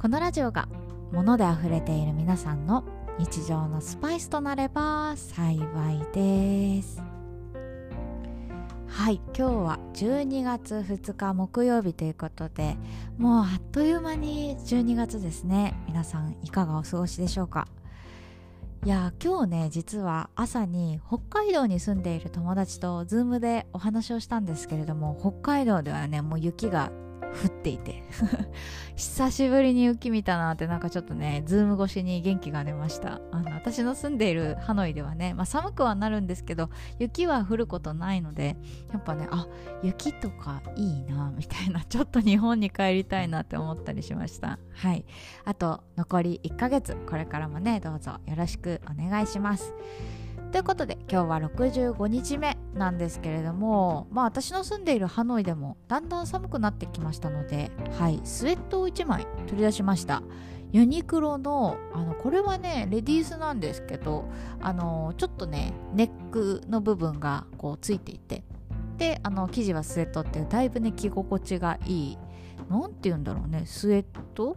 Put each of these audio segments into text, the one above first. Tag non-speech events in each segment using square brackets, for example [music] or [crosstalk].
このラジオが物で溢れている皆さんの日常のスパイスとなれば幸いです。はい。今日は12月2日木曜日ということでもうあっという間に12月ですね。皆さんいかがお過ごしでしょうか？いや今日ね実は朝に北海道に住んでいる友達とズームでお話をしたんですけれども北海道ではねもう雪が降っていて。[laughs] 久しぶりに雪見たなってなんかちょっとねズーム越しに元気が出ました。あの私の住んでいるハノイではね、まあ、寒くはなるんですけど雪は降ることないのでやっぱねあ雪とかいいなみたいな [laughs] ちょっと日本に帰りたいなって思ったりしました。はい。あと残り1ヶ月これからもねどうぞよろしくお願いします。ということで今日は65日目なんですけれどもまあ私の住んでいるハノイでもだんだん寒くなってきましたのではいスウェットを1枚取り出しました。ユニクロのあのこれはねレディースなんですけどあのちょっとねネックの部分がこうついていてであの生地はスウェットっていうだいぶね着心地がいい何て言うんだろうね。スウェット？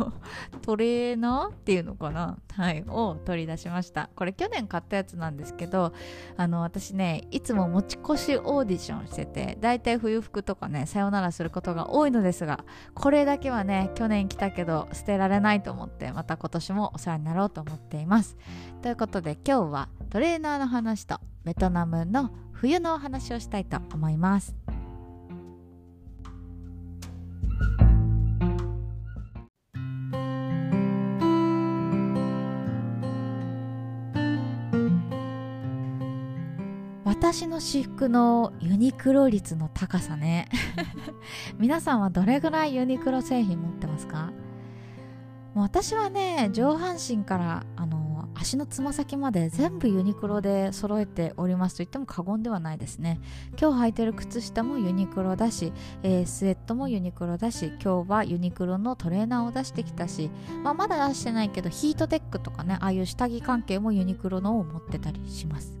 [laughs] トレーナーっていうのかな？はい。を取り出しました。これ去年買ったやつなんですけどあの私ねいつも持ち越しオーディションしててだいたい冬服とかねさよならすることが多いのですがこれだけはね去年来たけど捨てられないと思ってまた今年もお世話になろうと思っています。ということで今日はトレーナーの話とベトナムの冬のお話をしたいと思います。私の私服のユニクロ率の高さね。[laughs] 皆さんはどれぐらいユニクロ製品持ってますか？もう私はね上半身からあの足のつま先まで全部ユニクロで揃えておりますと言っても過言ではないですね。今日履いてる靴下もユニクロだし、えー、スウェットもユニクロだし今日はユニクロのトレーナーを出してきたし、まあ、まだ出してないけどヒートテックとかねああいう下着関係もユニクロのを持ってたりします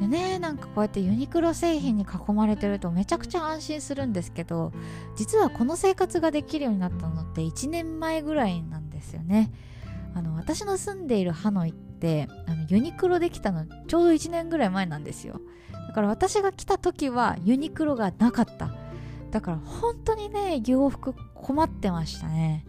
でねなんかこうやってユニクロ製品に囲まれてるとめちゃくちゃ安心するんですけど実はこの生活ができるようになったのって1年前ぐらいなんですよね。あの私の住んでいるハノイってあのユニクロできたのちょうど1年ぐらい前なんですよ。だから私が来た時はユニクロがなかった。だから本当にね洋服困ってましたね。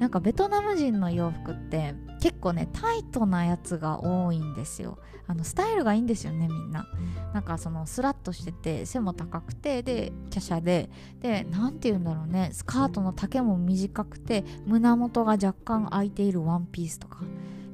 なんかベトナム人の洋服って結構ねタイトなやつが多いんですよ。あのスタイルがいいんですよねみんな。なんかそのスラッとしてて背も高くてで華奢で。で何て言うんだろうね。スカートの丈も短くて胸元が若干開いているワンピースとか。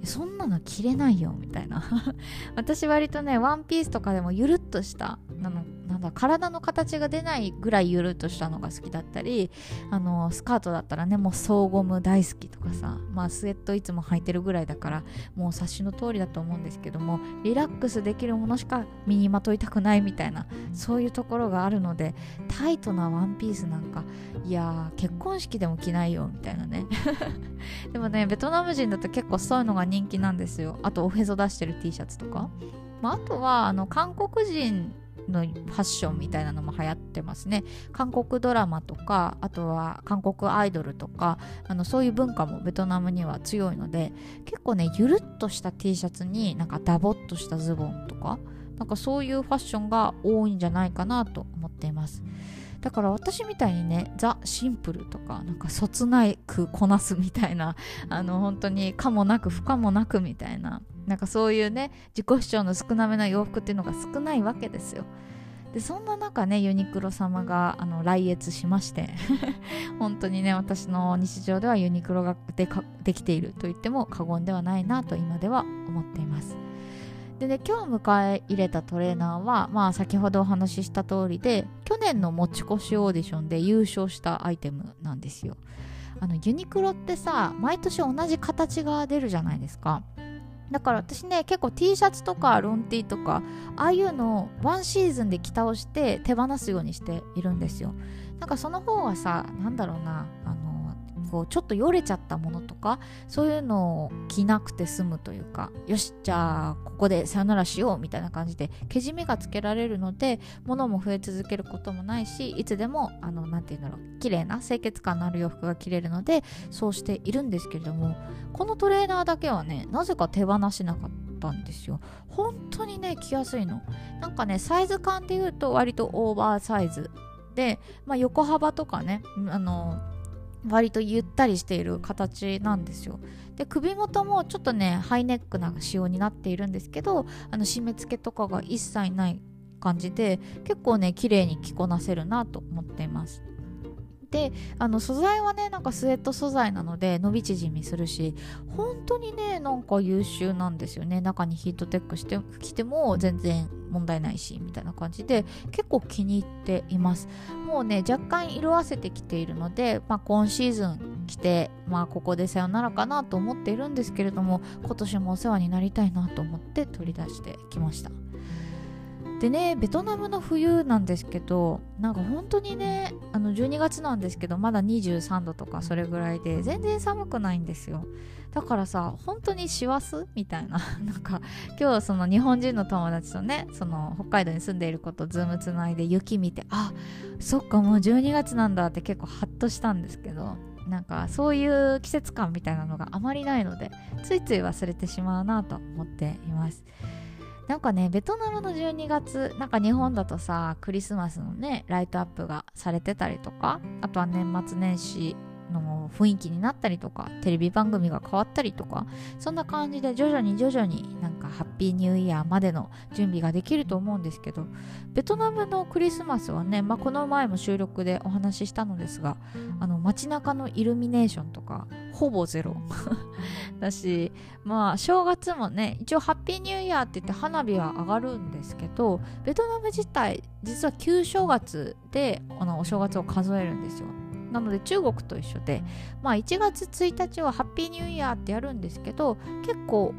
そんなの着れないよみたいな。[laughs] 私割とねワンピースとかでもゆるっとしたあのなんだ体の形が出ないぐらいゆるっとしたのが好きだったりあのスカートだったらねもう総ゴム大好きとかさまあスウェットいつも履いてるぐらいだからもう察しの通りだと思うんですけどもリラックスできるものしか身にまといたくないみたいなそういうところがあるのでタイトなワンピースなんかいや結婚式でも着ないよみたいなね。[laughs] でもねベトナム人だと結構そういうのが人気なんですよ。あとおへそ出してる T シャツとか、まあ、あとはあの韓国人のファッションみたいなのも流行ってますね。韓国ドラマとかあとは韓国アイドルとかあのそういう文化もベトナムには強いので結構ねゆるっとした T シャツになんかダボっとしたズボンとかなんかそういうファッションが多いんじゃないかなと思っています。だから私みたいにねザ・シンプルとかなんかそつないくこなすみたいなあの本当に可もなく不可もなくみたいななんかそういうね自己主張の少なめな洋服っていうのが少ないわけですよ。でそんな中ねユニクロ様があの来越しまして [laughs] 本当にね私の日常ではユニクロがでできていると言っても過言ではないなと今では思っています。でね今日迎え入れたトレーナーはまあ先ほどお話しした通りで去年の持ち越しオーディションで優勝したアイテムなんですよ。あのユニクロってさ毎年同じ形が出るじゃないですか。だから私ね結構 T シャツとかロン T とかああいうのをワンシーズンで着倒して手放すようにしているんですよ。なんかその方がさなんだろうなあのこうちょっとよれちゃったものとかそういうのを着なくて済むというかよしじゃあここでさよならしようみたいな感じでけじめがつけられるので物も増え続けることもないしいつでもあのなて言うんだろう綺麗な清潔感のある洋服が着れるのでそうしているんですけれどもこのトレーナーだけはねなぜか手放しなかったんですよ。本当にね着やすいの。なんかねサイズ感で言うと割とオーバーサイズで、まあ、横幅とかねあの割とゆったりしている形なんですよ。で首元もちょっとねハイネックな仕様になっているんですけどあの締め付けとかが一切ない感じで結構ね綺麗に着こなせるなと思っています。であの素材はねなんかスウェット素材なので伸び縮みするし本当にねなんか優秀なんですよね。中にヒートテックしてきても全然問題ないしみたいな感じで結構気に入っています。もうね若干色あせてきているので、まあ、今シーズン着てまあここでさよならかなと思っているんですけれども今年もお世話になりたいなと思って取り出してきました。でねベトナムの冬なんですけどなんか本当にねあの12月なんですけどまだ23度とかそれぐらいで全然寒くないんですよ。だからさ本当に師走みたいな [laughs] なんか今日その日本人の友達とねその北海道に住んでいることズームつないで雪見てあそっかもう12月なんだって結構ハッとしたんですけどなんかそういう季節感みたいなのがあまりないのでついつい忘れてしまうなと思っています。なんかねベトナムの12月なんか日本だとさクリスマスのねライトアップがされてたりとかあとは年末年始雰囲気になったりとかテレビ番組が変わったりとかそんな感じで徐々に徐々になんかハッピーニューイヤーまでの準備ができると思うんですけどベトナムのクリスマスはね、まあ、この前も収録でお話ししたのですがあの街中のイルミネーションとかほぼゼロ [laughs] だしまあ正月もね一応ハッピーニューイヤーって言って花火は上がるんですけどベトナム自体実は旧正月であのお正月を数えるんですよ。なので中国と一緒で、まあ、1月1日はハッピーニューイヤーってやるんですけど結構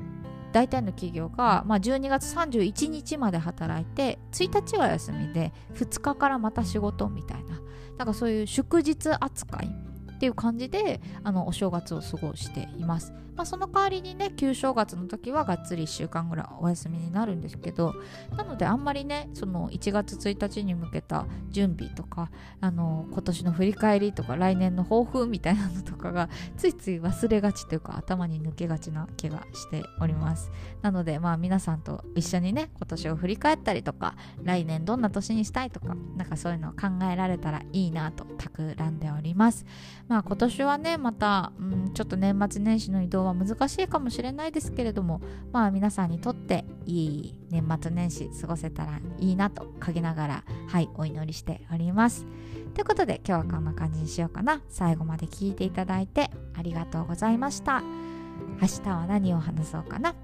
大体の企業が、まあ、12月31日まで働いて1日は休みで2日からまた仕事みたいななんかそういう祝日扱いっていう感じであのお正月を過ごしています。まあ、その代わりにね旧正月の時はがっつり1週間ぐらいお休みになるんですけどなのであんまりねその1月1日に向けた準備とかあの今年の振り返りとか来年の抱負みたいなのとかがついつい忘れがちというか頭に抜けがちな気がしております。なのでまあ皆さんと一緒にね今年を振り返ったりとか来年どんな年にしたいとかなんかそういうのを考えられたらいいなと企んでおります。まあ今年はねまた、うん、ちょっと年末年始の移動は難しいかもしれないですけれどもまあ皆さんにとっていい年末年始過ごせたらいいなと陰ながらはいお祈りしております。ということで今日はこんな感じにしようかな。最後まで聞いていただいてありがとうございました。明日は何を話そうかな。